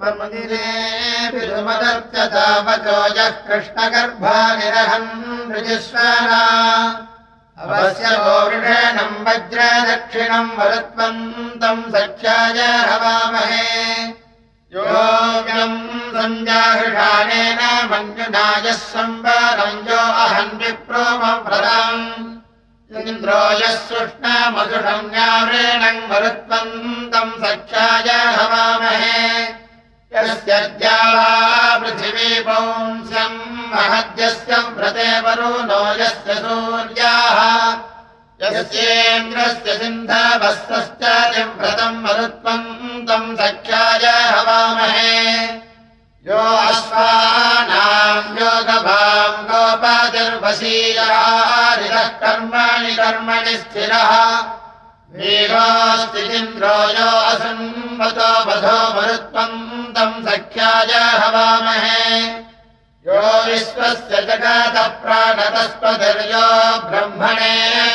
मन्दिरेऽपिरुमदर्चतावचोजः कृष्णगर्भानिरहन् ऋजिस्वरा अवस्य गोवृषेणम् वज्र दक्षिणम् वरुत्वन्तम् सख्याय हवामहे। योऽव्यम् सञ्जाहृषाणेन मञ्जुनायः यो अहम् विप्रोमव्रतम् इन्द्रो यः सुष्णमसुषम् न्यावृणम् मरुत्वन्तम् सख्याय हवामहे यस्य द्यावा पृथिवी पौंस्यम् महद्यस्य व्रते वरुणो यस्य सूर्याः। यस्येन्द्रस्य सिन्धवस्तश्च व्रतम् मरुत्वन्तम् सख्याय हवामहे। यो अश्वानाम् योगभाम् गोपातिर्वशीयारितः कर्मणि कर्मणि स्थिरः वीरोऽस्तिन्द्रो यो असन्मतो वधो मरुत्वन्तम् सख्याय हवामहे। यो विश्वस्य जगतः प्राणतस्पतिर्यो ब्रह्मणे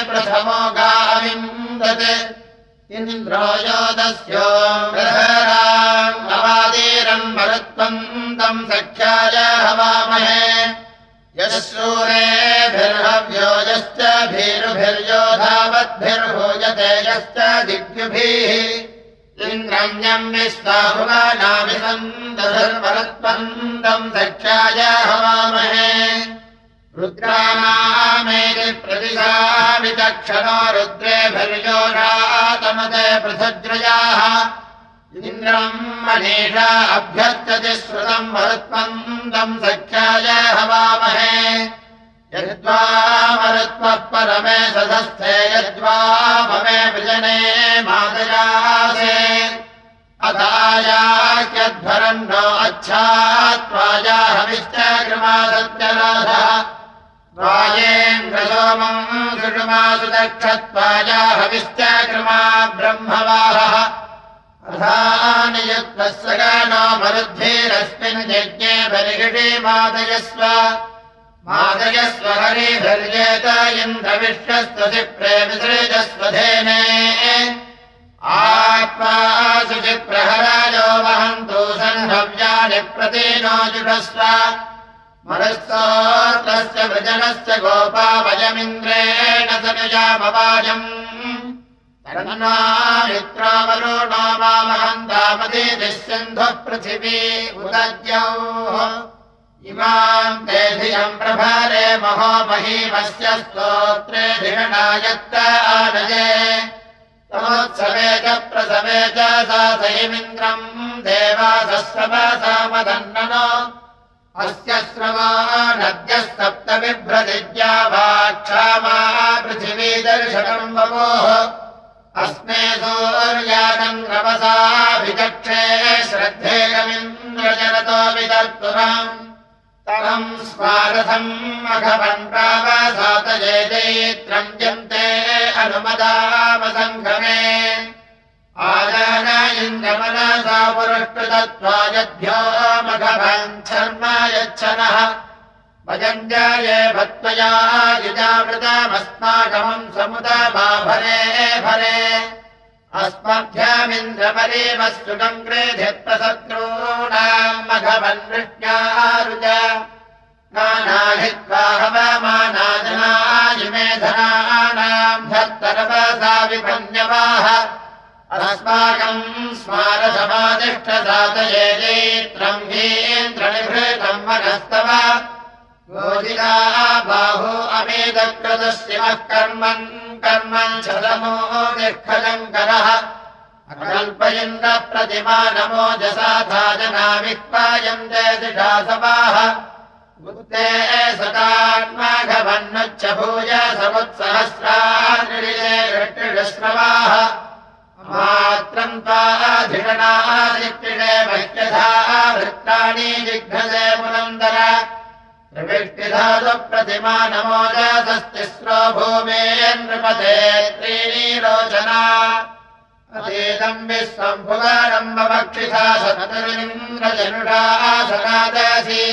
प्रथमो गाविन्दत् इन्द्रो योदस्यो अवादीरम् मरुत्वन्तम् सख्याय हवामहे यः यश्च भीरुभिर्यो धावद्भिर्भूयते यश्च दिग्युभिः इन्द्रण्यम् विश्वाभुवानाभिसन्दधर्मरत्वन्तम् सख्याय हवामहे। रुद्राणामेति प्रतिशाविचक्षणो रुद्रेभिर्योषातमते पृथज्रयाः इन्द्रम् मनीषा अभ्यर्थति श्रुतम् मरुत्वन्तम् सख्याय हवामहे। यद्वा मरुत्वः परमे सधस्थे ममे वृजने मादयासे अतायाह्यध्वरन्नो अच्छात्वाया हविश्च कृमा सत्यराधः त्वायेन्द्रसोमम् सुषुमासु दक्षत्वाया हविश्च कृमा ब्रह्मवाहः। अथानियुक्तस्य गानो मरुद्भिरस्मिन् यज्ञे बलिषि मादयस्व। मादयस्व हरिभिर्येत इन्द्रविश्वस्वसि प्रेमिसृजस्वधेने। आत्मा शुचिप्रहरायो वहन्तु सन्भव्यानि प्रतीनो जुषस्व मनस्तोत्रस्य वृजनस्य गोपावयमिन्द्रेण सनुजामवाजम् मित्रावरुणो मामहन्तामदीतिः सिन्धुः पृथिवी उदद्यौ इमाम् ते धियम् प्रभारे महो महीमस्य स्तोत्रे धिषणायत्त आनये तमोत्सवे च प्रसवे च सा सहिमिन्द्रम् देवासस्रवसामदन्ननो अस्य श्रवा नद्यः सप्त बिभ्रदिद्या वा क्षामा पृथिवी दर्शनम् वपोः अस्मे सूर्याचन्द्रवसाभिचक्षे श्रद्धेयमिन्द्रजनतो विदर्तुरम् तमम् स्मारथम् मघवन् प्रावसातये चैत्रम् यन्ते अनुमदामसङ्गमे आदान इन्द्रमनसा पुरष्कृतत्वायभ्यो मघवन् शर्म यच्छनः भजञ्जाये भत्वया युजामृतमस्माकमम् समुदमाभरे भरे। अस्मभ्यामिन्द्रपरेवस्तुकम् कृधिप्रशत्रूणाम् मघवन् वृष्ट्यारुज नानाहित्वा हवमानाजनायिमे धनानाम् धर्तरवसा विपन्यवाः अस्माकम् स्मारसमादिष्टसातये चैत्रम् हीन्द्रनिभृतम् मनस्तव गोदिका बाहु अमेदकृतशिवः कर्मन् कर्मन् शतमो दिःखलङ्करः अकल्पयन्द्र प्रतिमा नमो जसाथा जनामिक्पायम् जयदिषा सभाः बुद्धे सदात्माघवन्नुच्च भूय समुत्सहस्राश्रवाः मात्रम् त्वाधिषणादिक्रीडे मह्यधा वृत्तानि जिघ्नसे पुनन्दर नमो जातस्तिस्रो भूमेर्नृपते त्रीणि रोचना अतीतम् विश्वम् भुवारम् ममक्षिथा सततिरिन्द्रजनुषा सनादसि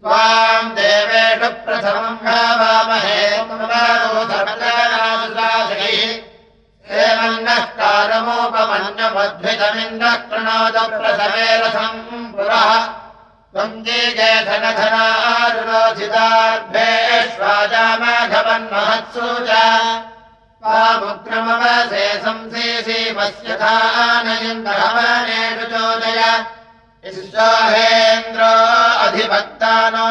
त्वाम् देवेषु प्रथमम् भावामहे एवम् नः कारमोपमन्यमद्भितमिन्द्रः कृणोद प्रसवे रथम् त्वञ्जीगेधनधनारुरोधिताभ्येष्वाजामाघवन्महत्सु च। मुग्रमवसे संसेसीमस्यथानयन्द्रहवनेषु चोदय। विश्वाहेन्द्रो अधिभक्तानो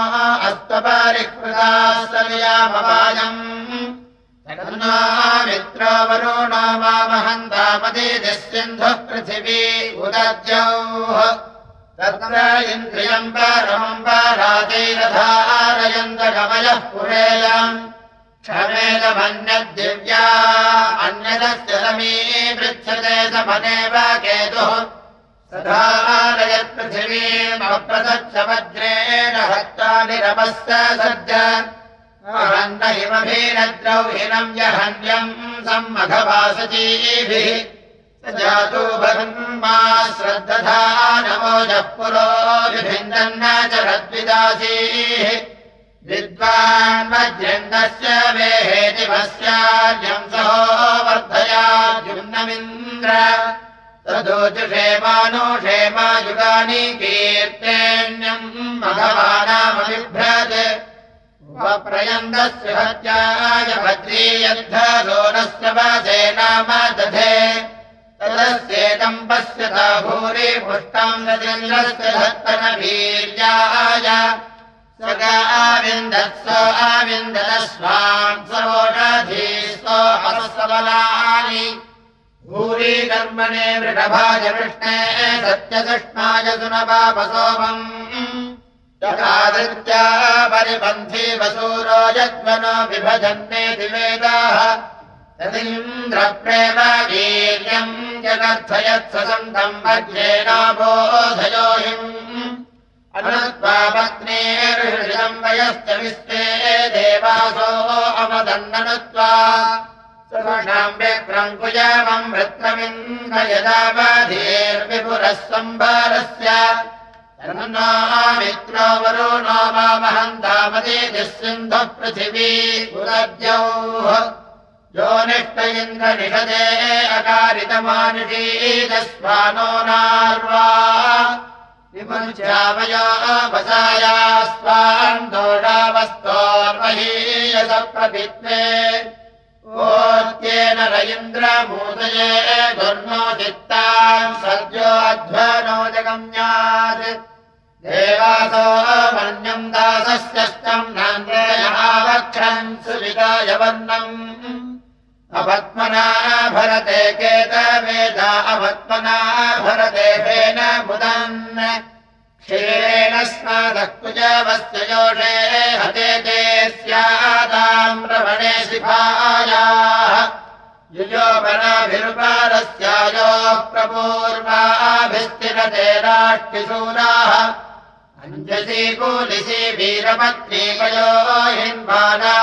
अस्त्वपरिकृता सवियामवायम् मित्रो वरुणो मामहन्तामदीदिस्सिन्धुः पृथिवी उदद्यौः तत्र इन्द्रियम् परमम् पराजैरधारयन्तगमयः पुरेयम्। क्षमेदमन्यद्दिव्या अन्यदस्य समी पृच्छते समनेव केतुः। सधारयत्पृथिवीमप्रदच्छ वज्रेण हस्तानि रमस्य सज्ज हिमभीरद्रौहिनम् जहन्यम् सम्मघवासजीभिः जातो भगन्मा श्रद्दधा नमोजः पुरो विभिन्दन्न च रद्विदासीः विद्वान्वज्रन्दस्य वेहेतिमस्यार्यम् सहो वर्धया जुम्नमिन्द्र तदोजुषेमानुषेमायुगानि कीर्तेन्यम् मघवानामबिभ्रत् प्रयन्दस्य हत्याय भद्रीयद्धोरस्य वसे नाम दधे तदस्येदम् पश्यता भूरि पुष्टम् स आविन्दत्स आविन्दस्वाम् सवोषधीस्तो अपसबलानि भूरि कर्मणे वृषभाय वृष्णे सत्यकृष्णाय सुनपापसोमम्। यथादृत्या परिपन्थी वसूरो यद्वनो विभजन्नेति वेदाः वीर्यम् जगर्थयत्सन्तम् वज्रेणाबोधयोहिम् अनत्वा पत्नीर्षितम् वयश्च विश्वे देवासो अवदन्ननुत्वा सर्वणाम् व्यक्रङ्कुयामम् वृत्तमिन्द्र यदावधीर्विपुरः सम्भारस्य मित्रो वरुणो मामहन्तामदीतिः सिन्धुः पृथिवी पुरद्यौः यो निष्ट इन्द्रनिषदे अकारितमानुषीदस्वानो नार्वा। विमुच्यावयो वसाया स्वान् दोषावस्तोर्महीयसप्रभित्वे ओत्येन रयिन्द्रमूदये गुर्नो चित्ताम् सद्यो अध्वनो जगम्यात्। देवासो मन्यम् दासस्यष्टम् नान्द्रेयावक्षम् सुविदाय वर्णम् अपत्मना भरते केतवेदा अपत्मना भरते फेन मुदन्। क्षीरेण स्नातः कुजवस्य योषे हते ते स्यादाम् रमणे शिखायाः युयोपनाभिरुपारस्यायोः प्रपूर्वाभिस्तिरते राष्ट्रिशूराः अञ्जसी कूलिसी वीरपत्नीकयो हिन्वाना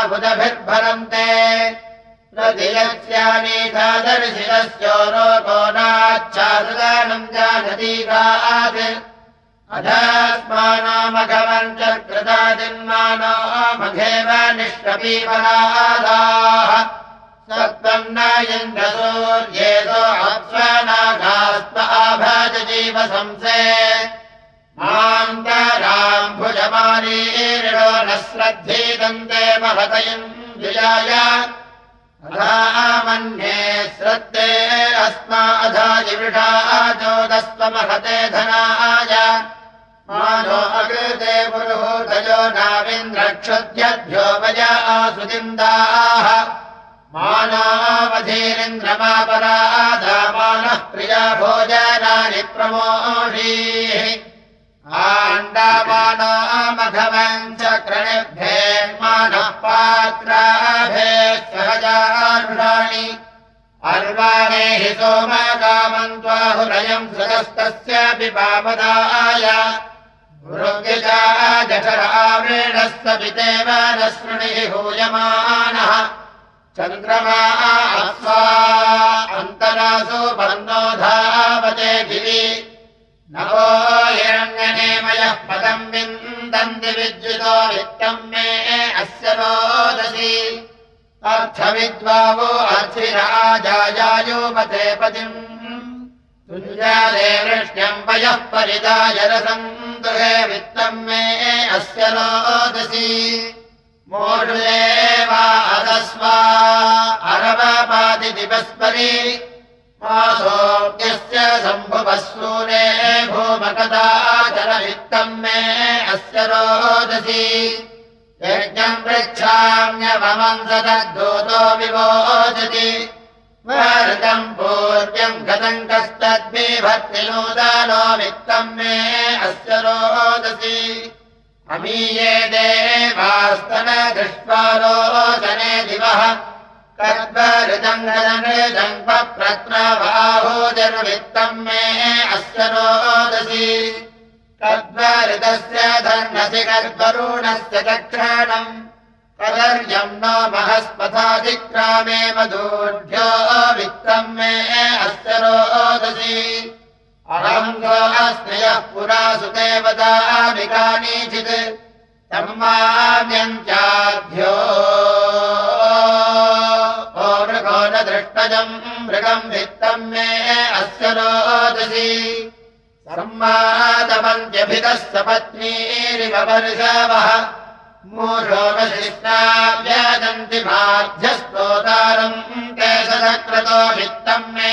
प्रतियस्यानीधादर्शिरस्योरोको नाच्छासदानम् जानतीकात् अधास्मानामघवम् च कृतादिन्मानो मघेव निष्कपीपरादाः सत्त्वम् न इन्द्रसूर्येतो अप्स्वनाघास्त्व आभाजजीवसंसे मान्तराम् भुजमानीरिणो न श्रद्धीदन्ते महतयम् विजाय मन्ये श्रद्धे अस्मा अधा जिविषा चोदस्त्वमहते धनाय। मानो अकृते पुरुहूतयो नाविन्द्रक्षुद्यभ्यो वय आसुदिन्दाः मानावधीरिन्द्रमापराधामानः प्रिया भोजनानि प्रमोषीः। आण्डामानामघवम् च क्रणिभ्येन्मानः सहजारुषाणि अर्वाणे हि सोमकामम् त्वाहुरयम् सुतस्तस्यापि पापदाय गुरुव्यजा जठरावृणः सपितेव न शृणिः हूयमानः। चन्द्रमा अस्वा अन्तरासु पर्णो धावते गिरि नवो हिरण्यनेमयः पदम् विन्दन्ति विद्युतो वित्तम् मे अस्य रोदसी। अर्थविद्वावो अर्थिराजायोपते पतिम्। वृष्ट्यम् पयः परिदायरसम् दुहे वित्तम् मे अस्य रोदसी। मोढुले वा अदस्वा अरवपादिदिवस्परि मासोऽप्यस्य शम्भुवसूरे भूमकदाचरवित्तम् मे अस्य रोदसी। यज्ञम् पृच्छाम्यवमम् सदद्धूतो विवोचति। ृतम् पूर्व्यम् गतम् कस्तद्भिभक्तिनूदानो वित्तम् मे अस्य रोदसी। अमीये देवास्तन दृष्ट्वा रोदने दिवः। पप्रत्नबाहोजर्वित्तम् मे अस्य रोदसी कर्बऋतस्य धर्मसि कर्बरुणस्य दक्षिणम् कदर्यम् न महस्पथाधिक्रामे मधूढ्यो वित्तम् मे अस्य रोदसी। अहङ्गो अस्मयः पुरा सुदेवदामि कानीचित् सम्माव्यञ्चाध्यो ओ मृगो न दृष्टजम् मृगम् वित्तम् मे अस्य रोदसी सम्मातपन्त्यभितः सपत्नीरिव वर्षवः मूषो न शिष्टाव्याजन्ति बाध्यस्तोतारम् केशदक्रतो वित्तम् मे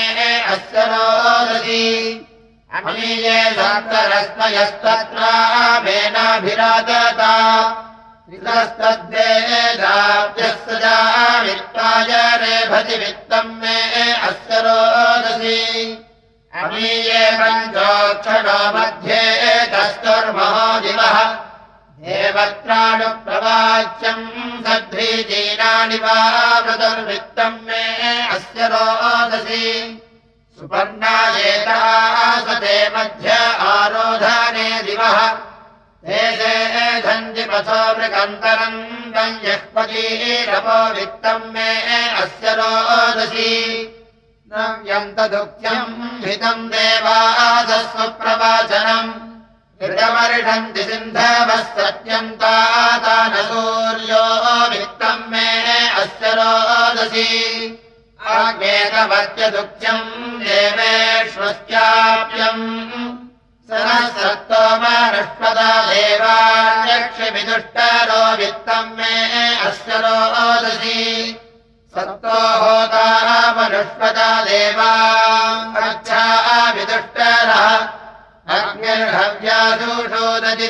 अस्य रोदसी। अमीये साक्षरस्मयस्तत्रामेनाभिराजता वितस्तद्वेदाभ्यस्तजा वित्ताय रेभति वित्तम् मे अस्य रोदसी अमीये पञ्चोक्षणो मध्ये कस्तुर्महो दिवः देवत्राणुप्रवाच्यम् सद्भिजीनानि वा मृदुर्वित्तम् मे अस्य रोदसी। सुपर्णा एता सते मध्य आरोधाने दिवः। देशे धन्ति पथो मृगन्तरम् यःपतीरपो वित्तम् मे अस्य रोदसी नव्यन्तदुःख्यम् हितम् देवासस्वप्रवाचनम्। ऋतमर्षन्ति सिन्धवः सत्यन्तादानसूर्यो वित्तम् मे अस्य रोदसी आज्ञेकवत्यदुःख्यम् देवेष्वस्याप्यम् सरः सत्तोमनष्पदा देवान्यक्षिविदुष्टरो वित्तम् मे अस्य रोदसी सत्तो होतामनुष्पदा देवा अच्छा विदुष्टरः अग्निर्हव्यासूषोदति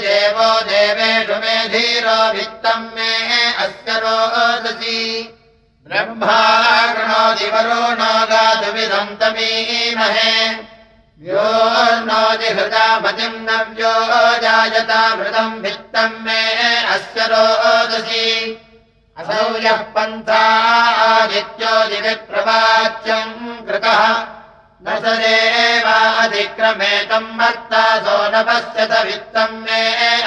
देवो देवेषु मे धीरो वित्तम् मे अस्य रोदसी। ब्रह्माणोति वरो नो गातुविदन्तमीमहे व्यो नोतिहृतामतिम् नव्यो जायता मृतम् वित्तम् मे अस्य रोदसी असौ यः पन्था आदित्यो दिविप्रवाच्यम् कृतः स देवाधिक्रमेतम् मत्ता सो न पश्यत वित्तम् मे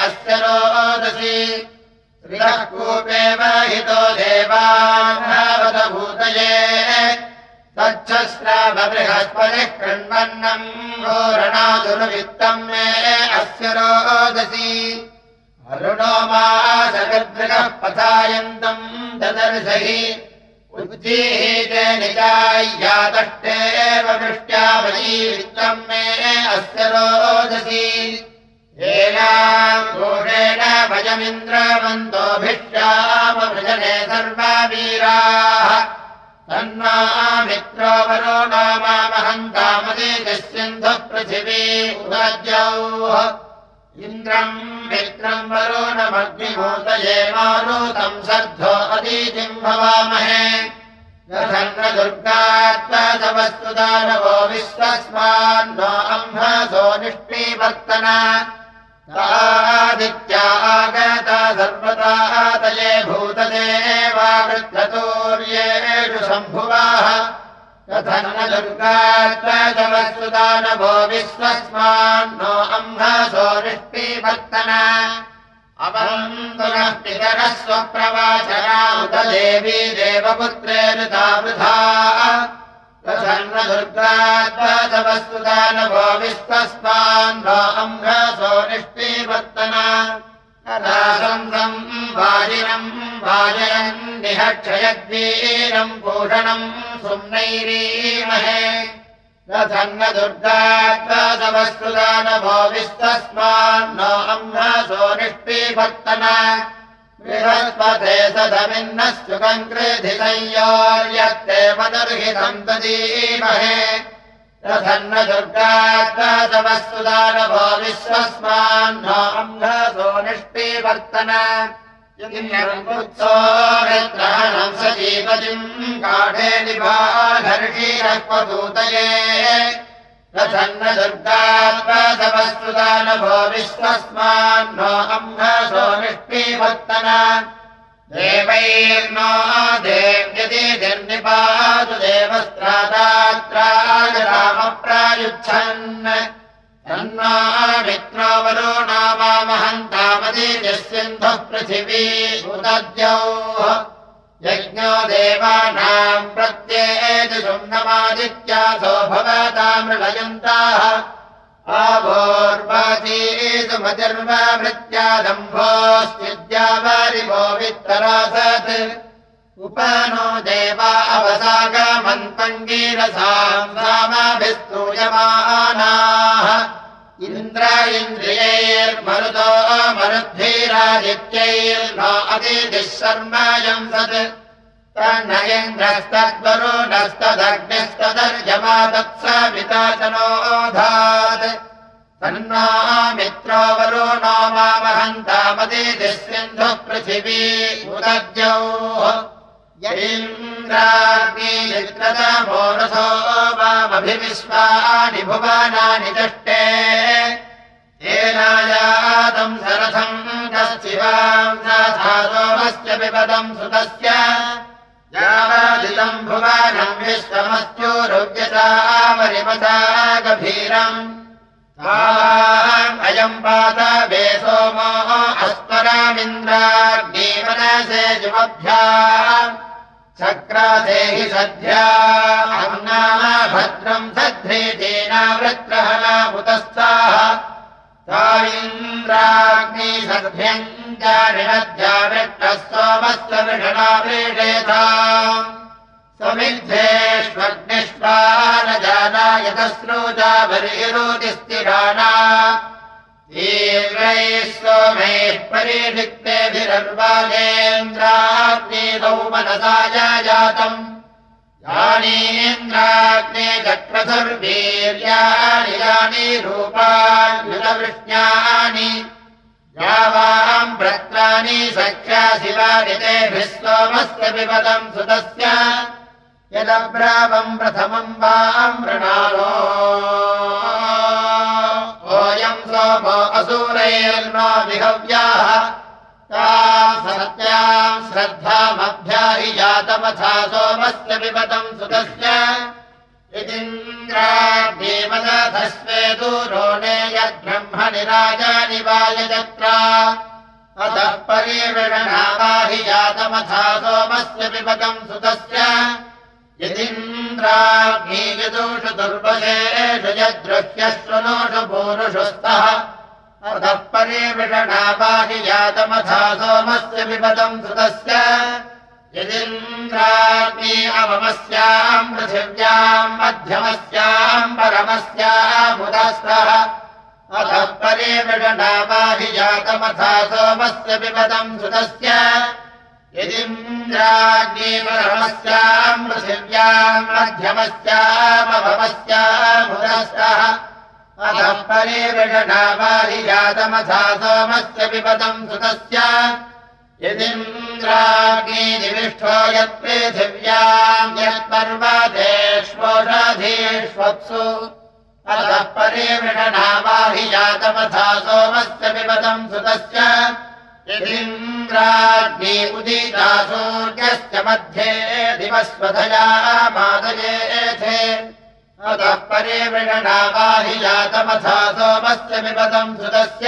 अस्य रोदसी। श्रियः कूपेव हितो देवाभूतये तच्छस्रावबृहस्पतिः कृण्वन्नम् घोरणादुर्वित्तम् मे अस्य रोदसी। अरुणो मासकृदृगः पथायन्तम् ददर्शहि उज्जीहीते निजाय्यातष्टेव वृष्ट्यावलीवित्तम् मे अस्य रोदसी येनाम् घोषेण भजमिन्द्रवन्तोऽभिष्यामभृजने सर्वा वीराः तन्मामित्रो वरो नामामहन्तामदेजः सिन्धुः पृथिवी उदज्यौः इन्द्रम् मित्रम् वरो नमग्निभूतये मारुतम् सर्धो अदीतिम् भवामहे। न दुर्गात्मसवस्तुदानवो विश्वस्मान्नो अम्भसो निष्टीवर्तन आदित्या आगता सर्वता तये भूतदेवावृद्धतोर्येषु तथन्न दुर्गात्मसवस्तुदानवो विश्वस्मान्नो अम्भसो निष्टीवर्तन अवन्तुनः पितरः स्वप्रवाचना उत देवी देवपुत्रे ऋतावृथा तथन्न दुर्गात्मसवस्तुदानवो विश्वस्मान् नो अम्भसो निष्टीवर्तन रासन्दम् वाजिनम् वाजयन् निहक्षयद्वीरम् भूषणम् सुम्नैरीमहे। रथन्न दुर्गात्वासवस्तुदानभो विस्तस्मान्नो अम्हासो निष्पीभर्तना बृहस्पते सधमिन्नः सुकङ्कृधिसंयोर्यत्ते मदर्हितम् तदीमहे रथन्न दुर्गात्वासवस्तुदानभो विश्वस्मान्नो अम्हासो निष्पीवर्तना। ्रहणम् सजीपतिम् काढे निभाधर्षीरक्वदूतये रथन्न दुर्गात्मसवस्तुदानभो विश्वस्मान्नो अम्भसो निष्पीवर्तन देवैर्नो देव्यति निर्निपातु देवस्त्रादात्राय रामप्रायुच्छन् मित्रोवरो नामामहन्तामदीजस्यन्धः पृथिवी उदद्यौः यज्ञो देवानाम् प्रत्येतुषुम्नमादित्यासो भवतामृलयन्ताः आवोर्वाचीसुमतिर्वभृत्यादम्भोऽस्विद्यावारिभो वित्तरासत्। उपनो देवा अवसागमन्तङ्गीरसाम् सामाभिस्तूयमानाः। इन्द्र इन्द्रियैर्मरुतो मरुद्भिरादित्यैर्नो अतिथिः शर्मायम् सत् तन्नयेन्द्रस्तद्वरुणस्तदग्निस्तदर्यमा तत्सविताचनोधात् तन्ना मित्रो वरुणो मामहन्तामतिथिः सिन्धुः पृथिवी उदद्यौः यीन्द्राग्निचित्रतमोरसो वामभिविश्वानि भुवनानि दष्टे येनायातम् सरथम् कश्चिवाम् साधा सोमस्य पिबदम् सुतस्य यावादितम् भुवनम् विश्वमस्योरुव्यसामरिमसा गभीरम् अयम् पाद वे सोमो अस्परामिन्द्राग्निमनसे जुमभ्या चक्रादेहि सद्ध्या नाम भद्रम् सध्रेतेनावृत्रहलामुतस्थाः सा इन्द्राग्नि सद्भ्यम् चारिणद्या वृत्तः सोमस्य विषणा व्रीडेथा समिद्धेष्वग्निष्वा न जाना बलिरोतिस्थिराणा तीव्रैः सोमैः परिषिक्तेभिरर्वागेन्द्राग्नेदौ मनसाय जातम् यानीन्द्राग्ने चक्रधुर्वीर्याणि यानि रूपाण्युतवृष्ण्यानि यावाम् भ्रत्राणि सख्या शिवानितेभिः सोमस्य पिबदम् सुतस्य यदब्रावम् प्रथमम् वाम् मृणालो। ओयम् सोमो असूरैर्नो विहव्याः सत्याम् श्रद्धामभ्याहि जातमथा सोमस्य पिबतम् सुतस्य इदिन्द्राग्निमदधस्वे दूरोणे यद्ब्रह्मणि राजानि वायजत्रा अतः परिवृणावाहि जातमथा सोमस्य पिबतम् सुतस्य। यदिन्द्राग्नीयदोषु दुर्बलेषु यद्दृह्यश्वनोषु पूरुषु स्तः। अतः परिवृषणावाहि जातमथा सोमस्य पिबदम् सुतस्य यदिन्द्राग्नि अवमस्याम् पृथिव्याम् मध्यमस्याम् परमस्यामुदस्तः अतः परिवृषणावाहि जातमथा सोमस्य पिबदम् सुतस्य। यदिन्द्राग्निपरमस्याम् पृथिव्याम् मध्यमस्यामभवस्यामुदस्तः अतः परिवृषणावाहि जातमथा सोमस्य पिबतम् सुतस्य यदिन्द्राग्निनिविष्ठो यत्पृथिव्याम् यत्पर्वतेष्वोषधीष्वप्सु अतः परिवृषणावाहि जातमथा सोमस्य पिबतम् सुतस्य। यदिन्द्राग्नि उदिता सूर्यस्य मध्ये दिवस्वधया मादयेथे अतः परिवृषणावाहि जातमथा सोमस्य पिबतम् सुतस्य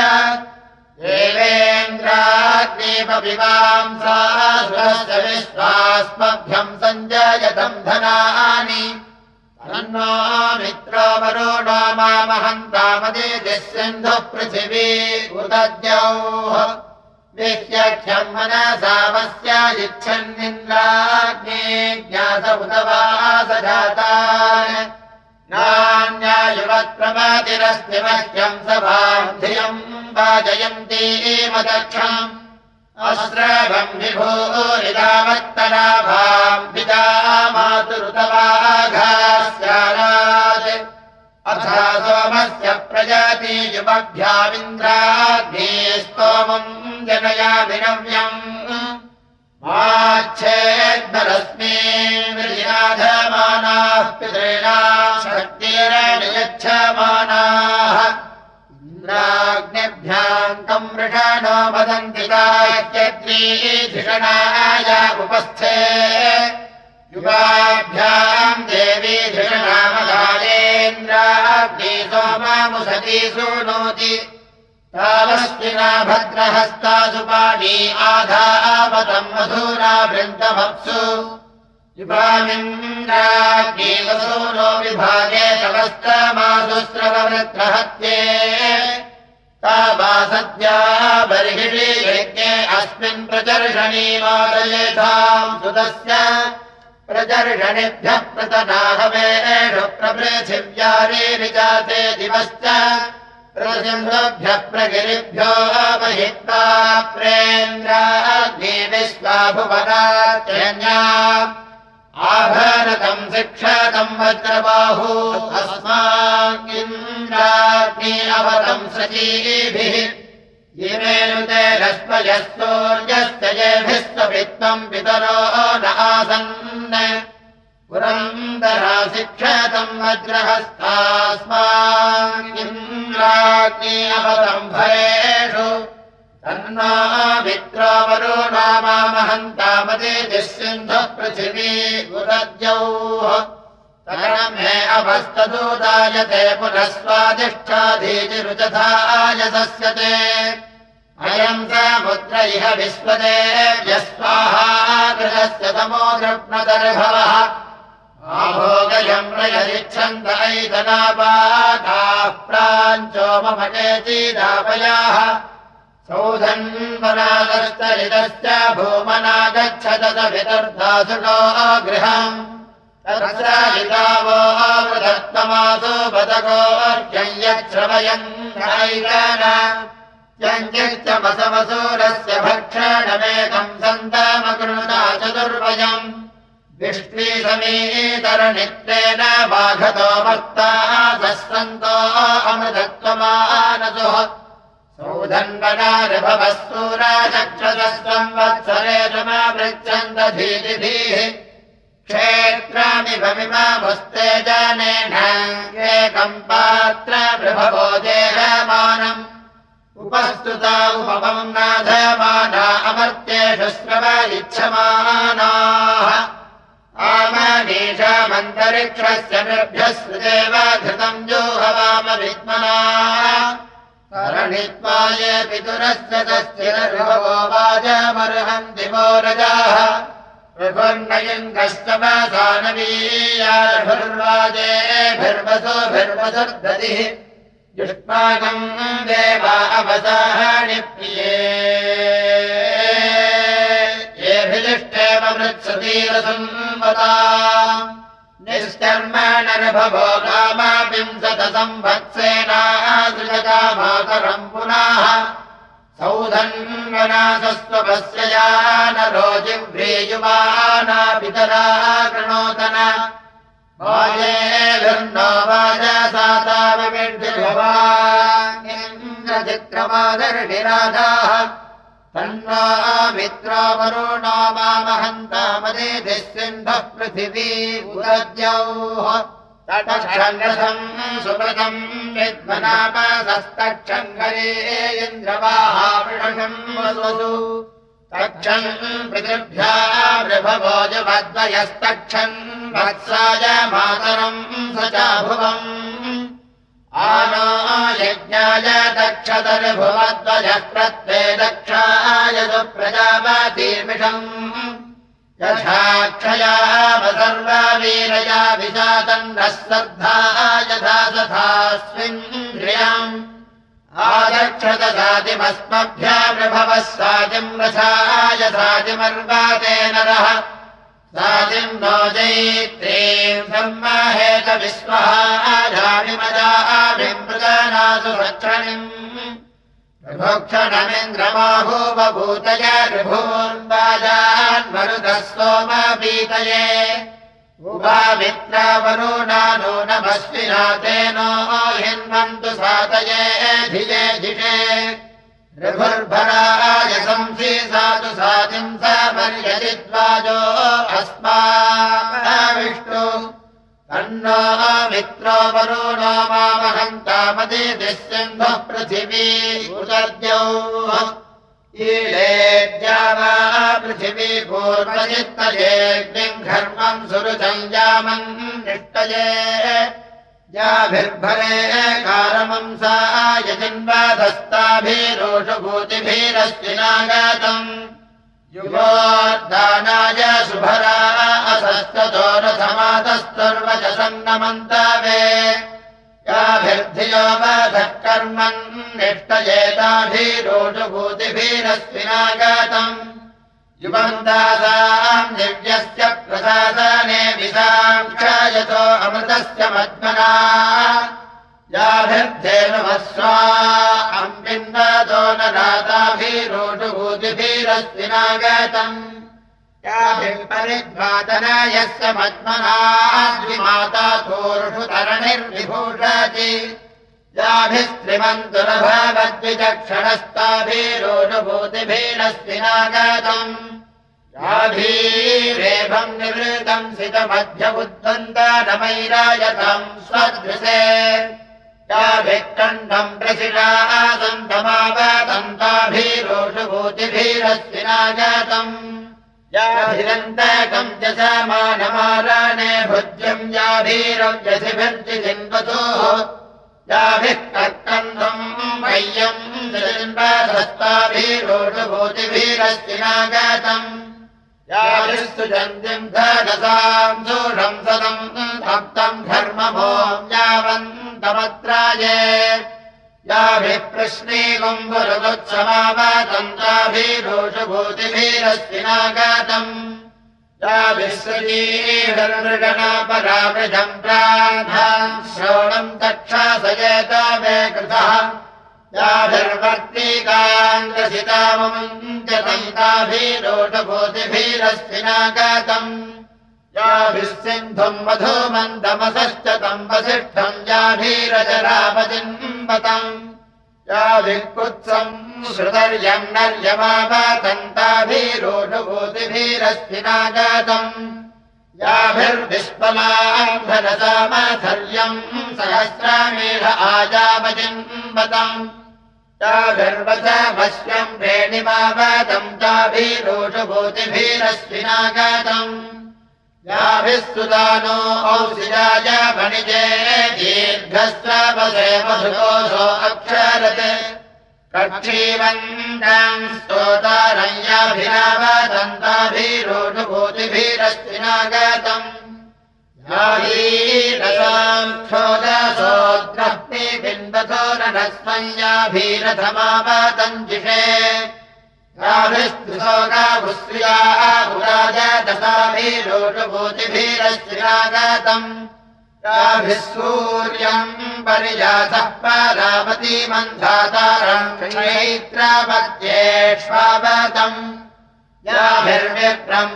सुरस्य विश्वास्मभ्यम् सञ्जयतम् धनानि। तन्नो मित्रो वरुणो मामहन्तामदितिः सिन्धुः पृथिवी उदद्यौः। विह्यख्यम् मनसावस्य इच्छन्निन्द्राग्ने ज्ञात उत वा स जातान् अस्ति मह्यम् सभाम् धियम् वाजयन्तीमदक्षम् अस्रभम् विभोरिदावत्तराभाम् पिता मातुरुतवाघास्यारात् अथा सोमस्य प्रजाति युवभ्यामिन्द्राग्ने स्तोमम् माच्छेद्मरस्मिन्नाधमानाः पितॄणा शक्तिरनियच्छमानाः वृषाणो वदन्ति कायत्रीधिषणाय उपस्थे। युवाभ्याम् देवी धृषणामदालेन्द्राग्नि सोमामुसती शृणोति तावस्तिना भद्रहस्ता सुपाणी आधावतम् मधुरा वृन्दमप्सु युवामिन्द्राग्निवसूनो विभागे तवस्तमासुस्रववृत्रहत्ये तावा सद्या बर्हिषि यज्ञे अस्मिन् प्रचर्षणी मोदयेथाम् सुतस्य प्रचर्षणिभ्यः प्रतनाहवेषु प्रपृथिव्यारे विजाते दिवश्च प्रसिंहभ्यः प्रगिरिभ्यो महित्वा प्रेन्द्राग्नि विश्वाभुवनात्यन्या आभरतम् शिक्षतम् वज्रबाहु। अस्माकिन्द्राग्नि अवतम् सजीभिः इमेनुते रश्मयस्तोर्यस्य येभिस्त्वपित्वम् पितरो न आसन्। पुरन्दरा शिक्षतम् वज्रहस्तास्माकिन्द्राग्नि अवतम् भरेषु तन्ना मित्रावरो नामामहन्तामदे सिन्धः पृथिवी उदद्यौः। तरणमे अवस्तदूदायते पुनः स्वादिष्ठाधीतिरुचथाय सस्यते अयम् समुद्र इह विश्वदे यस्वाहा गृहस्य तमो दृप्नदर्भवः आभोगयम् ऐदनापाकाः प्राञ्चो मम चेतीदापयाः सौधन्वनादस्तरितश्च भूमना गच्छदविदर्धासुको गृहम् तत्रावो आवृधत्तमासो बदगोर्जम् यच्छ्रवयम् यञ्चिच्चमसमसूरस्य भक्षणमेकम् सन्तामकृता चतुर्वयम् विष्णीसमीतरनित्रेण बाघतो भक्ताः सन्तो सूराचक्षसस्त्वम् वत्सरे समावृच्छन्दधीतिभिः क्षेत्रामिभमिमामुस्ते एकम् पात्र प्रभवो देहमानम्। उपस्तुता उपमम् नाधमाना अमर्त्येषु श्रव इच्छमानाः। आमनीषामन्तरिक्षस्य निर्भ्यः श्रुदेव धृतम् जोहवाम विद्मना ये पितुरस्य तस्थिरभवो मोरजाः भिर्वसोभिर्वसुर्दधिः युष्माकम् देवा अवसाहाणि प्रिये। येभिलिष्टेव मृत्सतीरसंवता। निष्कर्मणर्भवो कामाविंशतसंवत्सेनासृजकामातरम् पुनः। सौधन्वनासस्वपस्य यानरो जिह्व्रीयुवाना पितरा कृणोतन वाजेभिर्नो वाजसाताविमिन्द्रचित्रमादर्शिराजाः तन्नो मित्रो वरुणो मामहन्तामदेधिः सिन्धः पृथिवी उदद्यौः सुकृतम् विद्मनापसस्तक्षम् हरे इन्द्रवाहावृषम् वसु तक्षम् पृथिभ्या वृभवोजवद्वयस्तक्षम् वत्साय मातरम् स चाभुवम् आनो यज्ञाय दक्षतर्भुवद्वयः प्रत्वे दक्षाय सुप्रजापतिमिषम् यथाक्षयामसर्ववीरया विशातन्नः श्रद्धा यथा तथास्मिन्द्रियम् आदक्षतसादिमस्मभ्यामृभवः सादिम् रथा यथादिमर्वाते नरः सादिम् नो जैत्रीम् ब्रह्महेत विश्वः आधाविमदा विमृदानासु रक्षणिम् विभोक्षणमिन्द्रमाहो बभूतय विभून्वाजान्मरुतः सोमपीतये उभामित्रावरुणा तेनो हिन्वन्तु सातये धिये धिषे ऋभुर्भराय संसि साधु साधिम् समर्यजिद्वाजो अस्माविष्णु तन्नो मित्रो वरुणो मामहन्तामदिः सिंहः पृथिवी ईलेद्या वा पृथिवी पूर्वजित्तयेऽग्निम् घर्मम् सुरुचम् यामम् निष्टये याभिर्भरे कारमंसा यजिन्वाधस्ताभिरोषभूतिभिरस्विनागतम् युगोद्दानाय शुभरा असस्ततो याभिर्धियो वाधः कर्मन् निष्टयेताभिरोषभूतिभिरस्विनागतम् युवन्दासाम् दिव्यस्य प्रसादने विसाङ्क्षायतो अमृतस्य मध्मना। याभिर्धेनुमस्वा अम्बिन्दतो न परिध्वातन यस्य मध्मना द्विमाता तोर्षु तरणिर्विभूषति याभिस्त्रिमन्तुरभावद्विचक्षणस्ताभिरोषभूतिभिरस्विनागतम् याभीरेभम् निवृतम् सितमध्यबुद्धन्तानमैरायतम् स्वदृशे। याभिः कण्ठम् प्रशिलादन्तमावदन्ताभिरोषभूतिभिरस्विनागतम् याभिरन्तकम् च समानमाराणे भुज्यम् याभिरव्यसिभिर्जिन्वतोः याभिः कर्कन्दम् मह्यम् जन्मस्ताभिरोषभूतिभिरस्विनागतम् याभिस्तु जन्तिम् धनसाम् सूषम् सदम् भक्तम् धर्मभोम् यावन्तमत्राये याभिः प्रश्नीकुम्भुरुदुत्समावदन्ताभिरोषभूतिभिरस्विनागतम् याभिश्रीहर्मृगणापरावृजम् प्राधान् श्रवणम् तक्षासयेत मे कृतः। याभिर्वर्तीकाङ्गसितामम् च दन्ताभिरोषभूतिभिरस्विनागतम् याभिः सिन्धुम् मधुमन्दमसश्च तम् वसिष्ठम् याभिः कुत्सम् श्रुतर्यम् नर्यमावतन्ताभिरोषभूतिभिरस्विनागतम् याभिर्विष्पलाम्भरसामथर्यम् सहस्रामेष आजावजिन्वतम् याभिर्वचमश्यम् वेणिमावतम् ताभिरोषभूतिभिरस्विनागतम् याभिः सुदानो औषिजाय वणिजे मधुकोशो अक्षरत्। स्तोतारम् याभिरावदन्ताभिरोषभूतिभिरस्विनागतम् याभीरसाम् क्षोदसोद्रह्नि बिन्दथो रणस्मञ्याभीरथमावदञ्जिषे याभिस्तुसोगाभुस्त्रियाभुराजदशाभिरोषभूतिभिरस्विनागतम् याभिः सूर्यम् परिजातः पारावती मन्धातारम् चैत्रापत्येष्वावतम् याभिर्विप्रम्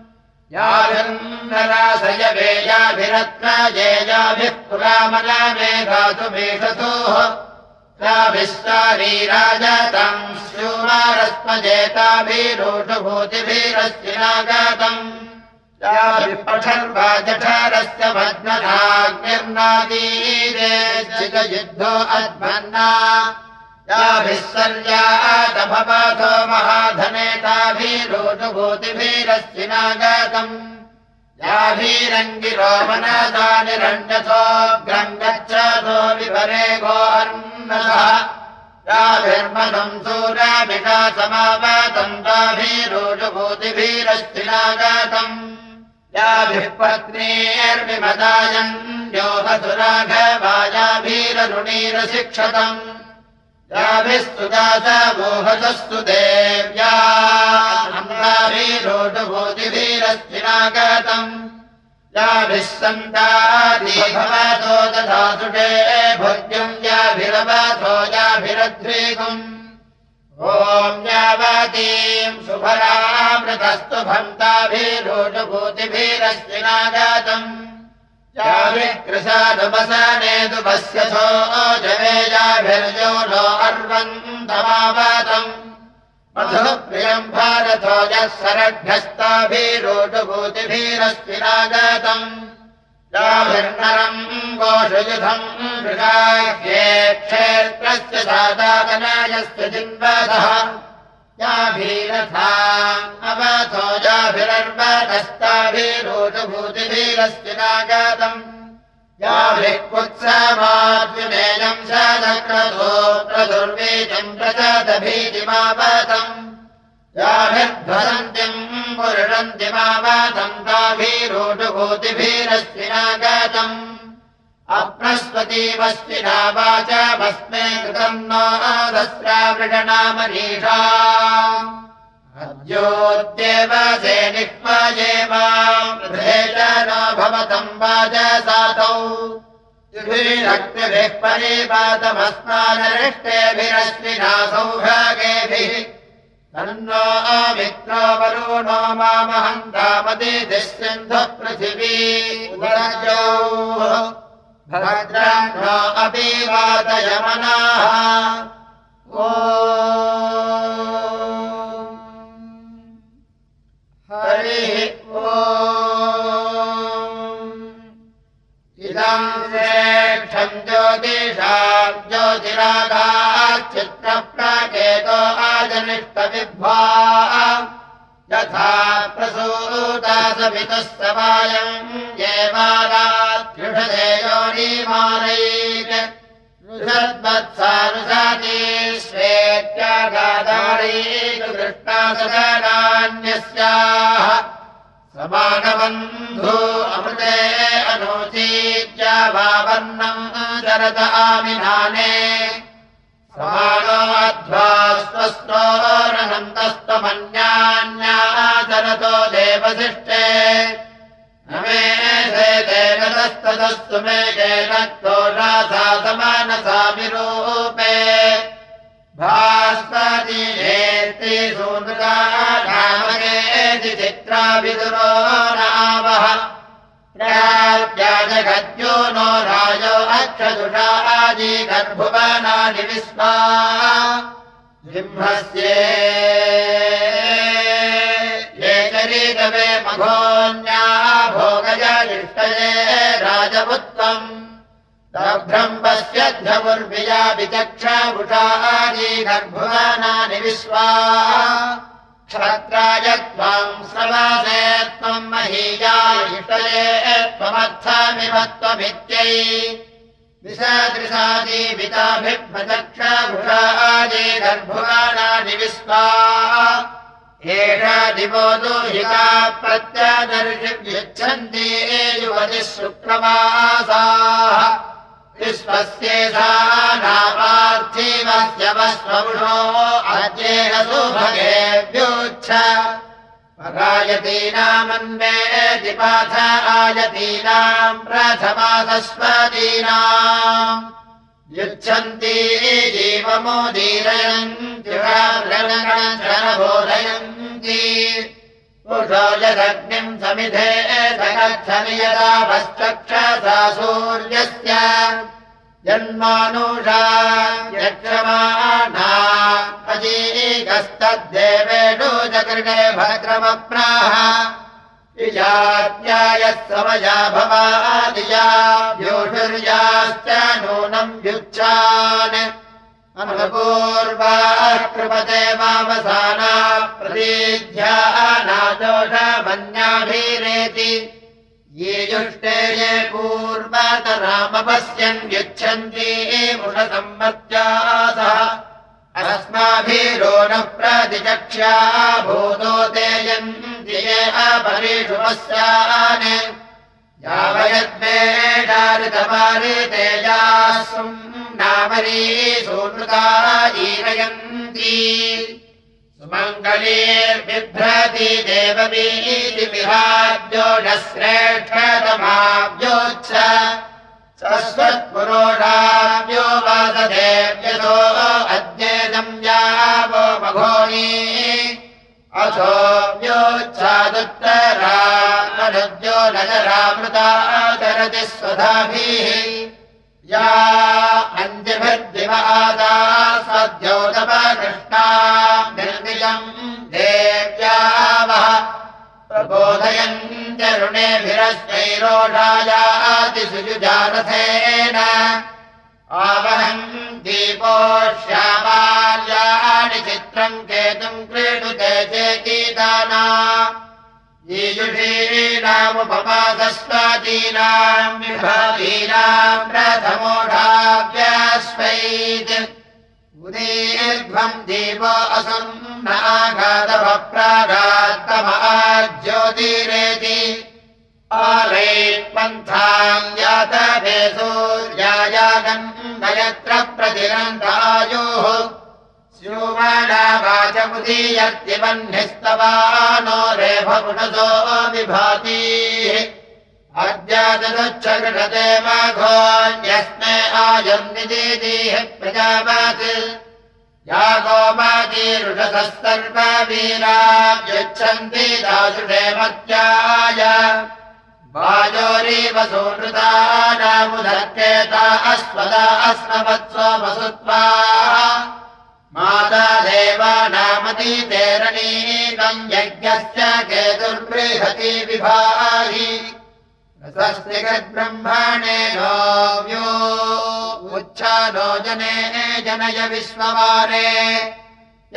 याभिर्वित्तजानिन्दुभस्यथाः याभिर्यस्वमुदपृथिमावतम् ताभिरोषभूतिभिरस्विनागतम् याभिर्नरासय वेयाभिरत्नजेयाभिः पुरामलामेघातुमेषतोः याभिस्तारीराजतम् स्यूमारस्मजेताभिरोषभूतिभिरस्विनागतम् याभिपठर्वाजठरस्य भग्ननाग्निर्नादीरे युद्धो अध्वन्ना याभिस्वर्यादभवथो महाधनेताभिरोजुभूतिभिरश्चिनागतम् याभिरङ्गिरोमनदानिरण्यथोऽग्रम् गच्छतो विपरे गोर्णः याभिर्मदम् सूराभिषा समावतम् ताभिरोजुभूतिभिरश्चिनागतम् याभिः पत्नीर्विमदायम् योहसुराघवायाभिररुणीरशिक्षतम् याभिस्तु दासमोहसस्तु देव्याभिरोढभूतिभिरस्थिनागतम् याभिः सन्तादिभवतो दधासुषे भोग्यम् याभिरवथो याभिरध्रीगुम् ॐ यावतीम् सुभरामृतस्तु भन्ताभिरोढभूतिभिरस्थिनागतम् याभिकृशानुपसनेतुपश्यथो जवेजाभिर्यो नो अर्वन्तमावतम्। मधुः प्रियम् भारतो यः सरभ्यस्ताभिरोटभूतिभिरस्विनागतम् याभिर्नरम् गोषयुधम् मृगाह्ये क्षेत्रस्य सादातनायस्य जिन्वदः याभिरथा अवथो याभिरर्वतस्ताभिरोटभूतिभिरस्विनागतम् याभिः कुत्समाद्विमेयम् सदक्रतो प्रदुर्वीजम् प्रजातभीतिमावतम्। याभिर्ध्वसन्त्यम् पुरुषन्तिमावतम् ताभिरोटभूतिभिरस्विनागतम् अप्रस्वतीवस्विना वाचमस्मे कृतम् नो दस्रावृषणामनीषा अद्योद्येव सेनिक्मजेवामृधे च न भवतम् वाजसातौ रक्तिभिः परिपातमस्मानरिष्टेभिरश्विना सौभागेभिः तन्नो मित्रो वरुणो मामहन्तामदितिः सिन्धुः पृथिवी भद्राह्नो अपि वादयमनाः। ओ हरिः ओ इदम् श्रेष्ठम् ज्योतिषाम् ज्योतिरागाच्चित्रप्राकेतो आजनिष्टविभ्वा यथा प्रसूतासमितः समायम् येवारात्युषधेयोनीमानैक ऋषद्वत्सानुसाती श्वेत्यागादारीकृष्णासदान्यस्याः समानबन्धू अमृते अनूचीत्या वावर्णम् चरत आमिनाने। समानोऽध्वा स्वस्त्रोरनन्तस्त्वमन्यान्याचरतो तेन तस्ततस्तु मे केन क्रोषासा समानसा विरूपे। भास्वतीनेति सूनृता नामकेति चित्राविदुरो नावः। प्राज्ञाजगद्यो नो राजो अक्षदुषा आजी गर्भुवनानि विस्मा। सिंहस्ये ये चरीतवे मघोन्या भोगजालिष्टये राजपुत्वम्। दभ्रम् पश्यध्यमुर्विया विचक्षाभुषा आजी गर्भुवनानि विश्वा। क्षत्राय त्वाम् श्रवासे त्वम् महीया इष्टये त्वमर्थमिव त्वमित्यै विशादृशादीपिताभिभ्रचक्षाभुषादि गर्भुवानानि विश्वा एषा दिवो दुहिता प्रत्यादर्शिव्यच्छन्ति युवतिः शुक्रमासाः विश्वस्येषा नापार्थिवस्य वस्वपुषो अद्येन सुभगेभ्योच्छ परायतीनामन्वेति पाथ आयतीनाम् प्रथमासस्वतीनाम् युच्छन्ति जीवमोदीरयन्ति पुषो यदग्निम् समिधे सगच्छमि यदा पश्चक्षसा सूर्यस्य। जन्मानुषा यक्षमाणा अजीकस्तद्देवेषु जगृणे भद्रमप्राह इजात्यायः समया भवादिया व्योषुर्याश्च नूनम् व्युच्छान् अनुपूर्वाः कृपते वावसाना प्रतीध्यानादोषमन्याभिरेति। ये युष्टे ये पूर्वतरामपश्यन् यच्छन्ति मुषसम्मत्यासः अस्माभिरो न प्रतिचक्ष्या भूतो तेजन्ति ये अपरिषु पश्यान् यावयद्वेषारितपारि तेजास्वम् नामरी सूनृता जीवयन्ति सुमङ्गलीर्बिभ्रति देववीति विहाद्यो न वासदेव्यतो अद्येदम् यावो मघोनी अथोऽव्योच्छादुत्तरा मनुद्यो नगरामृता चरति स्वधाभिः। या अन्त्यभिर्दिवादा सद्योतपकृष्णा निर्मिजम् देव्यावः। प्रबोधयन्त्यरुणेभिरश्वैरोषायातिसुजुजानथेन आवहम् दीपोष्यामाल्याणि केतुम् क्रीडुते चेतीदाना ीयुषीणामुपमादस्वादीनाम् विभादीनाम् प्रथमोढाव्यास्वैत्। उदीर्ध्वम् देवो असन्नागादवप्रागात्तमाज्योतिरेति आलैपन्थाम् यातभे सूर्यायागम् नयत्र प्रतिरन्तायोः स्यूमानावाचमुदीयत्यवह्निस्तवानो रेफपुटसो विभातीः। अद्यादनुच्छकृते माघो यस्मे आयन्निदीः प्रजावात् या सर्ववीरा यच्छन्ति दासुषे मत्याय। वायोरीव सुनृतानामुदर्केता अस्मदा अस्मवत्सो वसुत्वा माता देवानामतीतेरणीकम् यज्ञस्य केतुर्बृहति विभाहि। रसस्तिगद्ब्रह्मणे नोव्यो उच्छादो जने जनय विश्ववारे।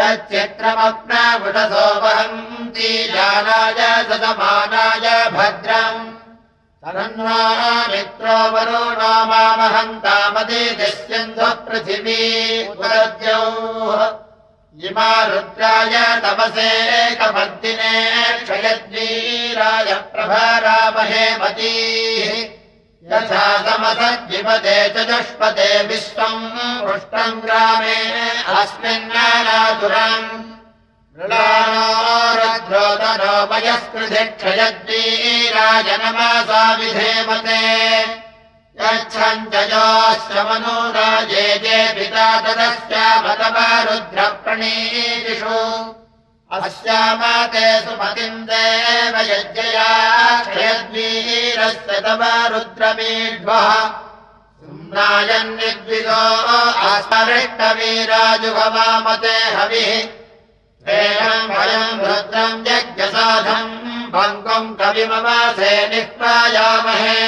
यच्चित्रमग्नवुटसो वहन्ति जानाय सदमानाय भद्रम् मित्रो वरुणो मामहन्तामदिदिश्यन्धः पृथिवी उपरद्यौः इमा रुद्राय तपसेकमर्दिने क्षयद्वीराय प्रभरामहे मतीः। यथा समसज्जिपते च दुष्पते विश्वम् पृष्टम् ग्रामे अस्मिन्नानातुरम् मृळानोरद्रोतनोपयस्कृधिक्षयद्वीराय नमसा विधेमते यच्छम् च योश्च मनोराजे जे पिता तदस्यामतमरुद्रप्रणीतिषु अस्यामते सुमतिम् देव यज्ञया क्षयद्वीरस्य तव रुद्रमीढ्वः सुम्नायन्निद्विदो अस्मरिष्टवीराजुभवामते हविः एवम् वयम् रुद्रम् यज्ञसाधम् पङ्कुम् कविमवासे निष्पायामहे।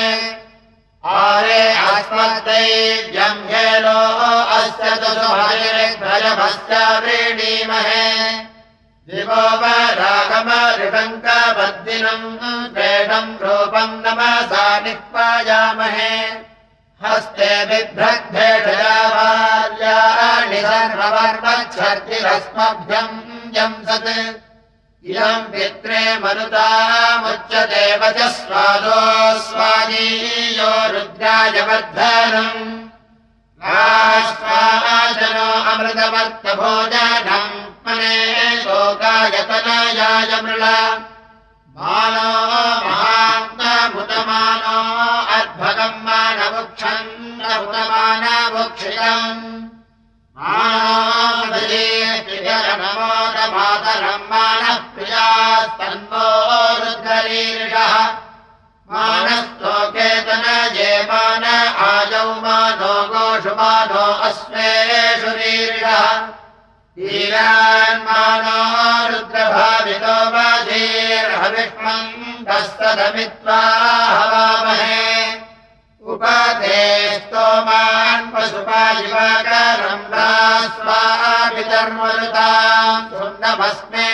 आरे अस्मद्दैव्यम् हेलो अस्य तु सुहरिर्भयभस्य व्रीणीमहे दिवो रागमऋटङ्कबद्दिनम् प्रेषम् रूपम् नमसा निष्पायामहे। हस्ते बिभ्रद्भेषयावार्याणि सर्ववर्मच्छर्तिरस्मभ्यम् यंसत् इयम् पित्रे मनुतामुच्यते वच स्वादो स्वादीयो रुद्राय वर्धनम्। आस्वाजनो अमृतवर्तभोजनम्। मने शोकायतनायाय मृळा। मानो महात्मभुतमानो अद्भगम् मानवुक्षम् नभुतमानवुक्षितम् मानोदमातरम् मानः प्रियास्तन्वो रुद्गरीर्षः मानस्तोकेतन ये मान आजौ मानो गोषु मानो अस्मेषु रीर्षः वीरान्मानो रुद्रभावितो वधीर्हविष्मम् कस्तदमित्वा हवामहे उपते स्तोमान् पशुपायिवाकरम् स्वापितर्मरुता सुन्नमस्मे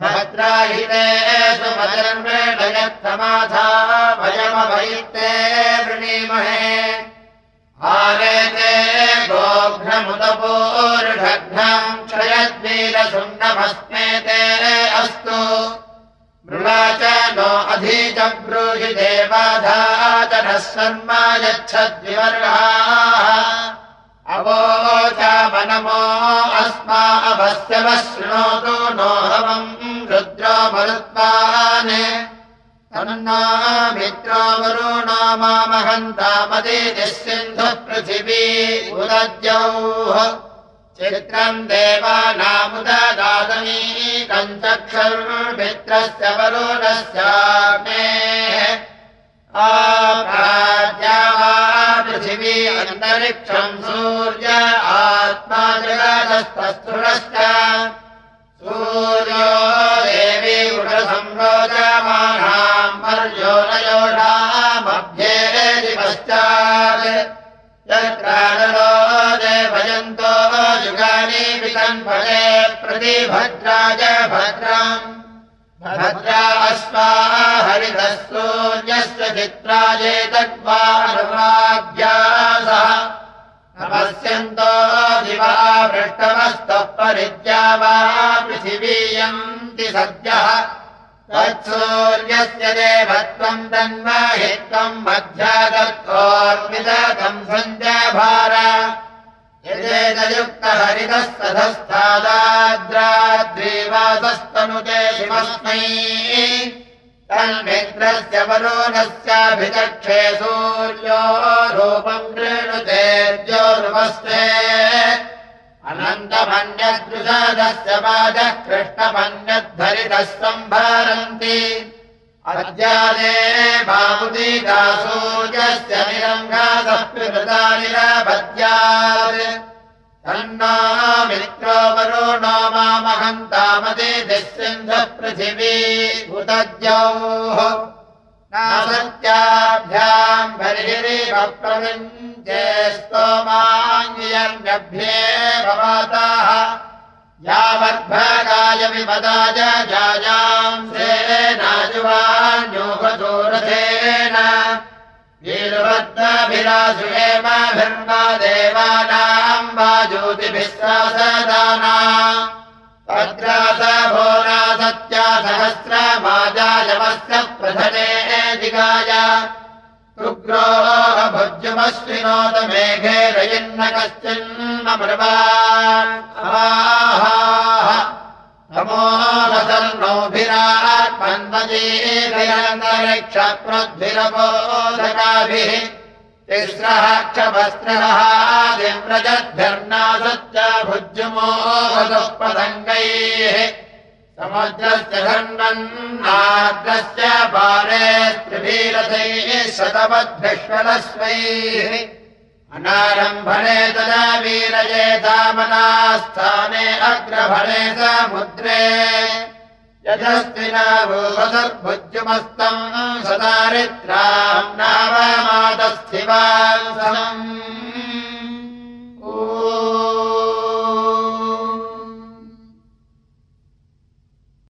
भद्राहिते सुमजन्मेण यत्थमाथा भयमभयित्ते वृणीमहे। आरेते गोघ्नमुदपोरुढघ्नम् क्षयद्वीरसुन्नमस्मे ते अस्तु। मृणा च नो अधीच ब्रूहि देवाधातनः शर्मा यच्छद्विवर्गाः अवश्यवः शृणोतु नो हवम् रुद्रो मरुत्वान्। तन्ना मामहन्तामदीतिः सिन्धुः पृथिवी उदद्यौः। चित्रम् देवानामुददातनीकम् चक्षुर्मित्रस्य वरुणस्याग्ने। आप्राज्या वा पृथिवी अन्तरिक्षम् सूर्य आत्मा जगदस्तस्थुरश्च सूर्यो देवी पर्यो नयोषामभ्ये पश्चात् यत्रादलो देवयन्तो युगानि विकन्फले प्रतिभद्राय भद्राम्। भद्रा अश्वा हरितः सूर्यस्य चित्रायेतद्वाग्यासः नमस्यन्तो दिवा पृष्टमस्तः परिद्या वा पृथिवीयन्ति सद्यः तत्सूर्यस्य देवत्वम् सञ्जाभार यजेदयुक्तहरितः सधस्तादाद्राद्रीवासस्तनुते शिवस्मै तन्मित्रस्य वरोणस्याभिचक्षे सूर्यो रूपम् कृणुतेर्योरुपस्ते अनन्तमन्यदृशादस्य वाजः कृष्णमन्यद्धरितः सम्भारन्ति। अद्यादे बाहुदीता सूर्यस्य निरङ्गादः पिबृता निरभद्यात् मित्रो वरुणो मामहन्तामदिः सिन्धः पृथिवी उदद्यौः नासत्याभ्याम् बर्हिरिव प्रविञ्चे स्तोमाङ्गियन्यभ्ये भवाताः यावद्भगाय विपदाय जायाम् सेनाजुवान्योगदूरथेन एमाभिर्वा देवानाम् वा सदाना भद्रासभोरा सत्या सहस्रमाजायमस्य प्रधने दिगाय उग्रोः भुज्यमश्विनोद मेघे रयन्न कश्चिन्नमृवा नमोरसन्नोभिरात्मन्वजीभिरन्तरिक्षप्रद्भिरबोधकाभिः तिस्रः क्षभस्त्रः दिव्रजद्भिर्नासच्च भुज्यमोहदः पतङ्गैः समुद्रस्य खण्डन्नाद्रस्य पारे त्रिभीरथैः शतवद्भिष्वलस्वैः अनारम्भणे तदा वीरये दामनास्थाने अग्रभणे समुद्रे यजस्विनाभो सदर्भुज्युमस्तम् स दारित्राम् नावमादस्थिवा सह